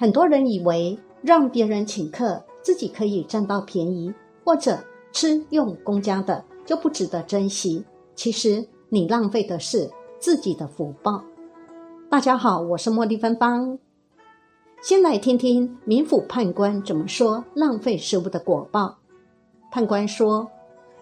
很多人以为让别人请客，自己可以占到便宜，或者吃用公家的就不值得珍惜。其实你浪费的是自己的福报。大家好，我是茉莉芬芳。先来听听民府判官怎么说浪费食物的果报。判官说，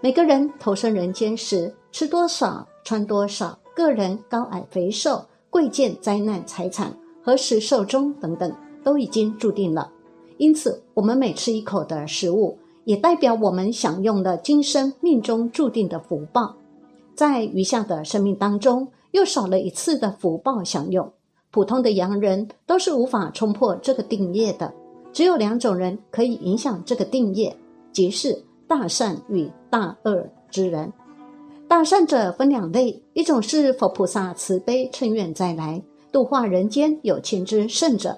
每个人投身人间时，吃多少、穿多少，个人高矮、肥瘦、贵贱、灾难、财产、何时寿终等等，都已经注定了。因此，我们每吃一口的食物，也代表我们享用了今生命中注定的福报。在余下的生命当中，又少了一次的福报享用。普通的洋人都是无法冲破这个定业的，只有两种人可以影响这个定业，即是大善与大恶之人。大善者分两类，一种是佛菩萨慈悲趁愿再来度化人间有情之圣者，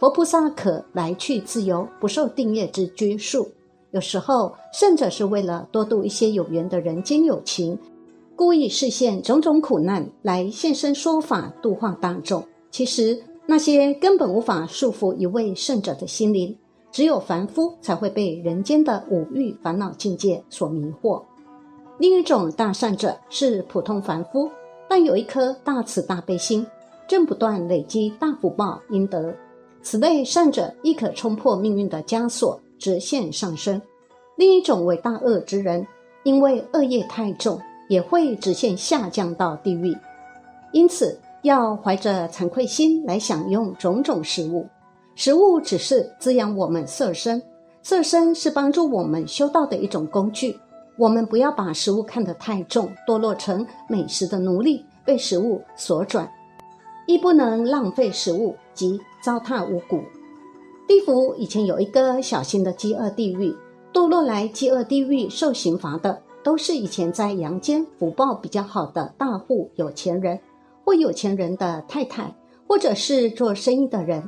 佛菩萨可来去自由，不受定业之拘束。有时候圣者是为了多度一些有缘的人间有情。故意示现种种苦难来现身说法度化大众，其实那些根本无法束缚一位圣者的心灵，只有凡夫才会被人间的五欲烦恼境界所迷惑。另一种大善者是普通凡夫，但有一颗大慈大悲心，正不断累积大福报阴德。此类善者亦可冲破命运的枷锁，直线上升。另一种为大恶之人，因为恶业太重。也会直线下降到地狱，因此要怀着惭愧心来享用种种食物。食物只是滋养我们色身，色身是帮助我们修道的一种工具。我们不要把食物看得太重，堕落成美食的奴隶，被食物所转，亦不能浪费食物，及糟蹋五谷。地府以前有一个小型的饥饿地狱，堕落来饥饿地狱受刑罚的。都是以前在阳间福报比较好的大户有钱人，或有钱人的太太，或者是做生意的人，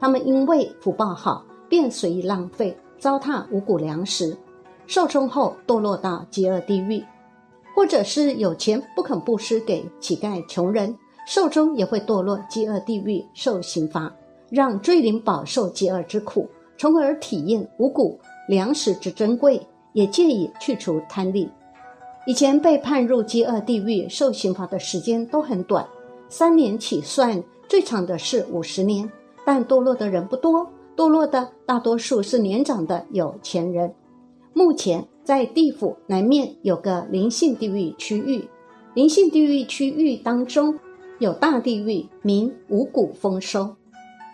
他们因为福报好，便随意浪费，糟蹋五谷粮食，受冲后堕落到饥饿地狱；或者是有钱不肯布施给乞丐穷人，寿终也会堕落饥饿地狱受刑罚，让罪灵饱受饥饿之苦，从而体验五谷粮食之珍贵。也借以去除贪吝。以前被判入饥饿地狱受刑罚的时间都很短，三年起算，最长的是五十年。但堕落的人不多，堕落的大多数是年长的有钱人。目前在地府南面有个灵性地狱区域，灵性地狱区域当中有大地狱，名五谷丰收。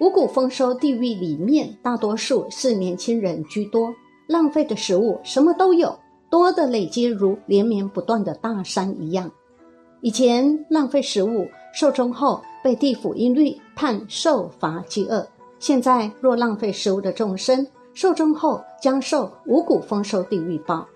五谷丰收地狱里面，大多数是年轻人居多。浪费的食物什么都有，多的累积如连绵不断的大山一样。以前浪费食物，寿终后被地府因律判受罚饥饿；现在若浪费食物的众生，寿终后将受五谷丰收地狱报。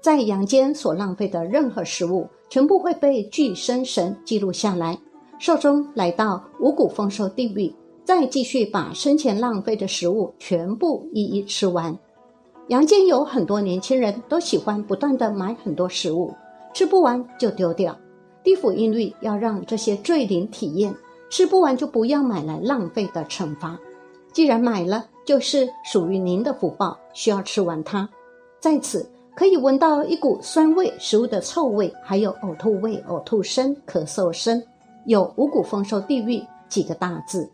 在阳间所浪费的任何食物，全部会被具生神记录下来。寿终来到五谷丰收地狱，再继续把生前浪费的食物全部一一吃完。阳间有很多年轻人都喜欢不断的买很多食物，吃不完就丢掉。地府因律要让这些罪灵体验吃不完就不要买来浪费的惩罚。既然买了，就是属于您的福报，需要吃完它。在此可以闻到一股酸味，食物的臭味，还有呕吐味、呕吐声、咳嗽声。有五谷丰收地狱几个大字，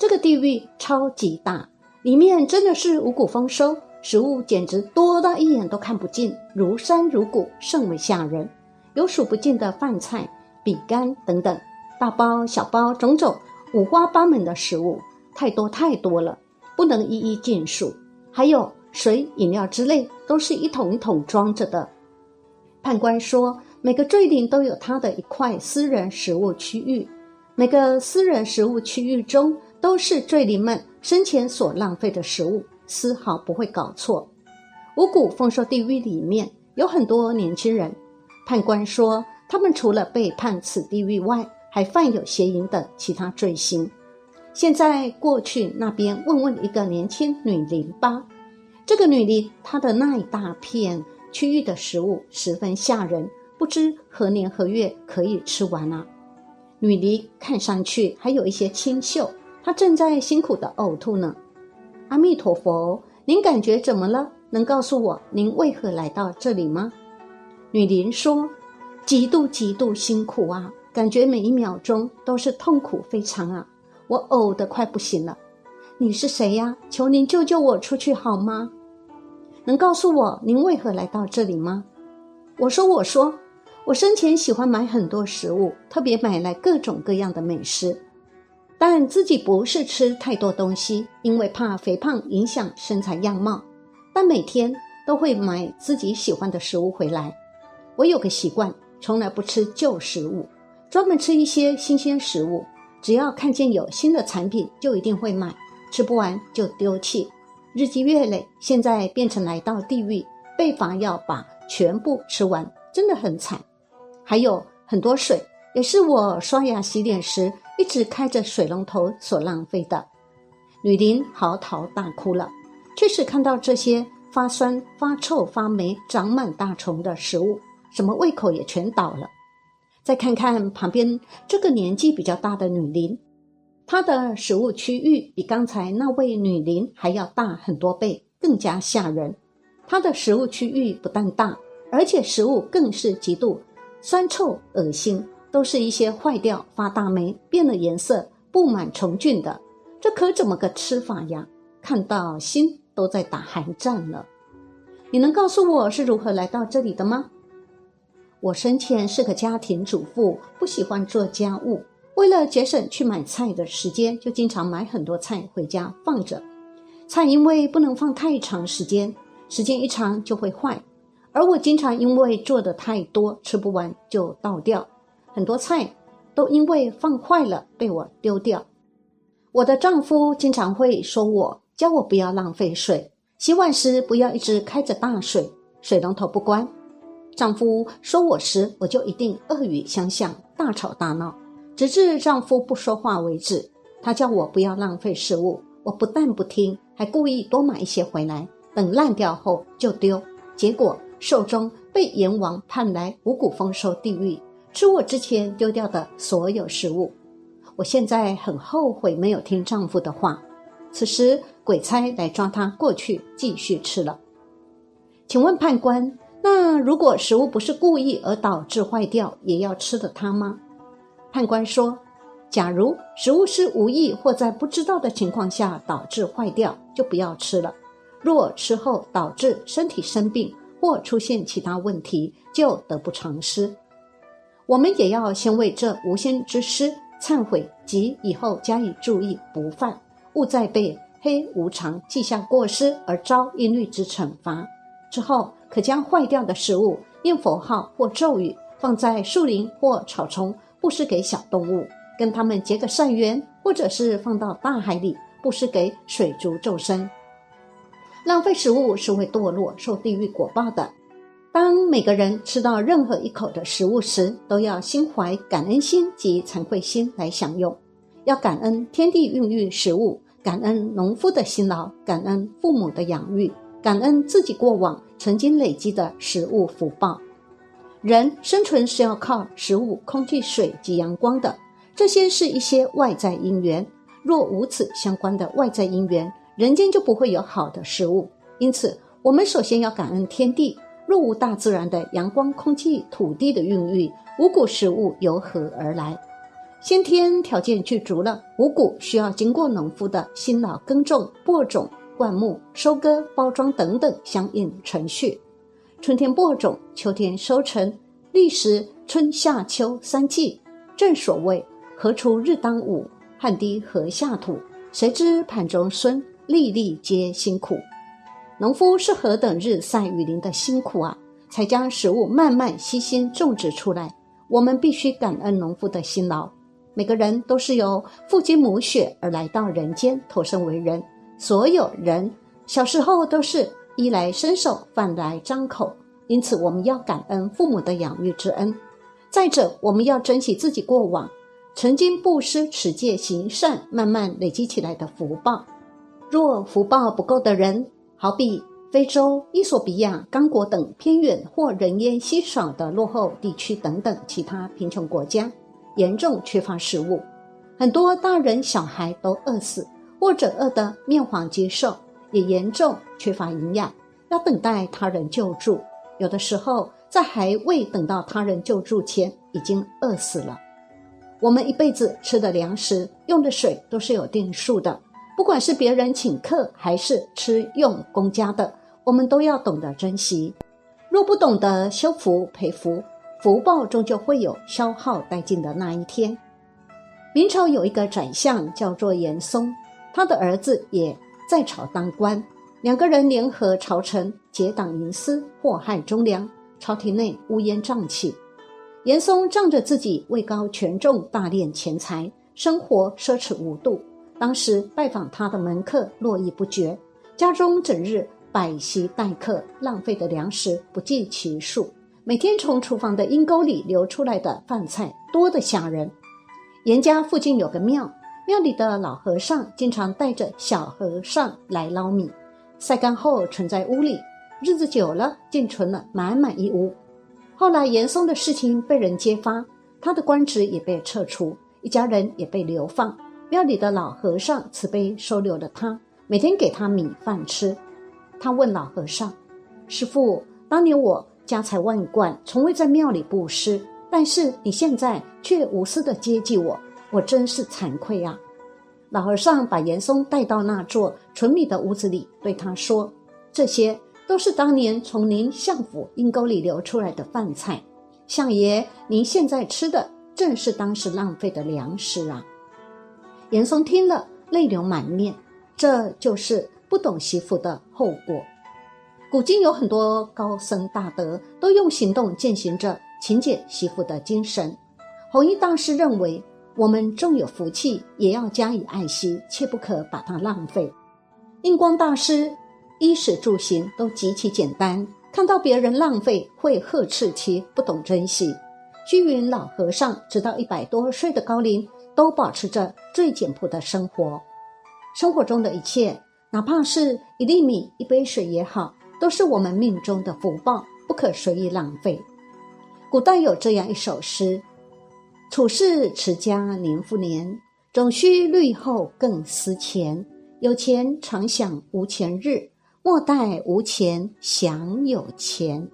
这个地狱超级大，里面真的是五谷丰收。食物简直多到一眼都看不尽，如山如谷，甚为吓人。有数不尽的饭菜、饼干等等，大包小包，种种五花八门的食物，太多太多了，不能一一尽数。还有水、饮料之类，都是一桶一桶装着的。判官说，每个罪灵都有它的一块私人食物区域，每个私人食物区域中，都是罪灵们生前所浪费的食物。丝毫不会搞错。五谷丰收地狱里面有很多年轻人，判官说他们除了被判此地狱外，还犯有邪淫等其他罪行。现在过去那边问问一个年轻女灵吧。这个女灵她的那一大片区域的食物十分吓人，不知何年何月可以吃完啊？女尼看上去还有一些清秀，她正在辛苦的呕吐呢。阿弥陀佛，您感觉怎么了？能告诉我您为何来到这里吗？女灵说：“极度极度辛苦啊，感觉每一秒钟都是痛苦非常啊，我呕得快不行了。你是谁呀？求您救救我出去好吗？能告诉我您为何来到这里吗？”我说：“我说。”我生前喜欢买很多食物，特别买来各种各样的美食，但自己不是吃太多东西，因为怕肥胖影响身材样貌。但每天都会买自己喜欢的食物回来。我有个习惯，从来不吃旧食物，专门吃一些新鲜食物。只要看见有新的产品，就一定会买，吃不完就丢弃。日积月累，现在变成来到地狱，被罚要把全部吃完，真的很惨。还有很多水，也是我刷牙洗脸时一直开着水龙头所浪费的。女林嚎啕大哭了。确实看到这些发酸、发臭、发霉、长满大虫的食物，什么胃口也全倒了。再看看旁边这个年纪比较大的女林，她的食物区域比刚才那位女林还要大很多倍，更加吓人。她的食物区域不但大，而且食物更是极度。酸臭、恶心，都是一些坏掉、发大霉、变了颜色、布满虫菌的，这可怎么个吃法呀？看到心都在打寒战了。你能告诉我是如何来到这里的吗？我生前是个家庭主妇，不喜欢做家务，为了节省去买菜的时间，就经常买很多菜回家放着。菜因为不能放太长时间，时间一长就会坏。而我经常因为做的太多，吃不完就倒掉，很多菜都因为放坏了被我丢掉。我的丈夫经常会说我，教我不要浪费水，洗碗时不要一直开着大水，水龙头不关。丈夫说我时，我就一定恶语相向，大吵大闹，直至丈夫不说话为止。他叫我不要浪费食物，我不但不听，还故意多买一些回来，等烂掉后就丢，结果。寿终被阎王判来五谷丰收地狱，吃我之前丢掉的所有食物。我现在很后悔没有听丈夫的话。此时鬼差来抓他过去继续吃了。请问判官，那如果食物不是故意而导致坏掉，也要吃的它吗？判官说：假如食物是无意或在不知道的情况下导致坏掉，就不要吃了。若吃后导致身体生病，或出现其他问题，就得不偿失。我们也要先为这无心之失忏悔，及以后加以注意，不犯，勿再被黑无常记下过失而遭阴律之惩罚。之后，可将坏掉的食物，念佛号或咒语，放在树林或草丛，布施给小动物，跟他们结个善缘，或者是放到大海里，布施给水族众生。浪费食物是会堕落、受地狱果报的。当每个人吃到任何一口的食物时，都要心怀感恩心及惭愧心来享用。要感恩天地孕育食物，感恩农夫的辛劳，感恩父母的养育，感恩自己过往曾经累积的食物福报。人生存是要靠食物、空气、水及阳光的，这些是一些外在因缘。若无此相关的外在因缘，人间就不会有好的食物，因此我们首先要感恩天地。若无大自然的阳光、空气、土地的孕育，五谷食物由何而来？先天条件具足了，五谷需要经过农夫的辛劳耕种、播种、灌木、收割、包装等等相应程序。春天播种，秋天收成，历时春夏秋三季。正所谓“何处日当午，汗滴禾下土”，谁知盘中孙。粒粒皆辛苦，农夫是何等日晒雨淋的辛苦啊！才将食物慢慢悉心种植出来。我们必须感恩农夫的辛劳。每个人都是由父精母血而来到人间，投生为人。所有人小时候都是衣来伸手，饭来张口，因此我们要感恩父母的养育之恩。再者，我们要珍惜自己过往曾经布施、持戒、行善，慢慢累积起来的福报。若福报不够的人，好比非洲、伊索比亚、刚果等偏远或人烟稀少的落后地区等等其他贫穷国家，严重缺乏食物，很多大人小孩都饿死，或者饿得面黄肌瘦，也严重缺乏营养，要等待他人救助。有的时候，在还未等到他人救助前，已经饿死了。我们一辈子吃的粮食、用的水都是有定数的，不管是别人请客还是吃用公家的，我们都要懂得珍惜。若不懂得修福培福，福报终究会有消耗殆尽的那一天。明朝有一个宰相叫做严嵩，他的儿子也在朝当官，两个人联合朝臣结党营私，祸害忠良，朝廷内乌烟瘴气。严嵩仗着自己位高权重，大敛钱财，生活奢侈无度。当时拜访他的门客络绎不绝，家中整日摆席待客，浪费的粮食不计其数。每天从厨房的阴沟里流出来的饭菜多得吓人。严家附近有个庙，庙里的老和尚经常带着小和尚来捞米，晒干后存在屋里，日子久了竟存了满满一屋。后来严嵩的事情被人揭发，他的官职也被撤除，一家人也被流放。庙里的老和尚慈悲收留了他，每天给他米饭吃。他问老和尚：“师傅，当年我家财万贯，从未在庙里布施。”但是你现在却无私的接济我，我真是惭愧啊！老和尚把严嵩带到那座纯米的屋子里，对他说：“这些都是当年从您相府阴沟里流出来的饭菜，相爷，您现在吃的正是当时浪费的粮食啊！”严嵩听了，泪流满面，这就是不懂媳妇的后果。古今有很多高僧大德，都用行动践行着。勤俭惜福的精神，弘一大师认为，我们纵有福气，也要加以爱惜，切不可把它浪费。印光大师衣食住行都极其简单，看到别人浪费，会呵斥其不懂珍惜。虚云老和尚直到一百多岁的高龄，都保持着最简朴的生活。生活中的一切，哪怕是一粒米、一杯水也好，都是我们命中的福报，不可随意浪费。古代有这样一首诗：“处世持家年复年，总须虑后更思前。有钱常想无钱日，莫待无钱想有钱。”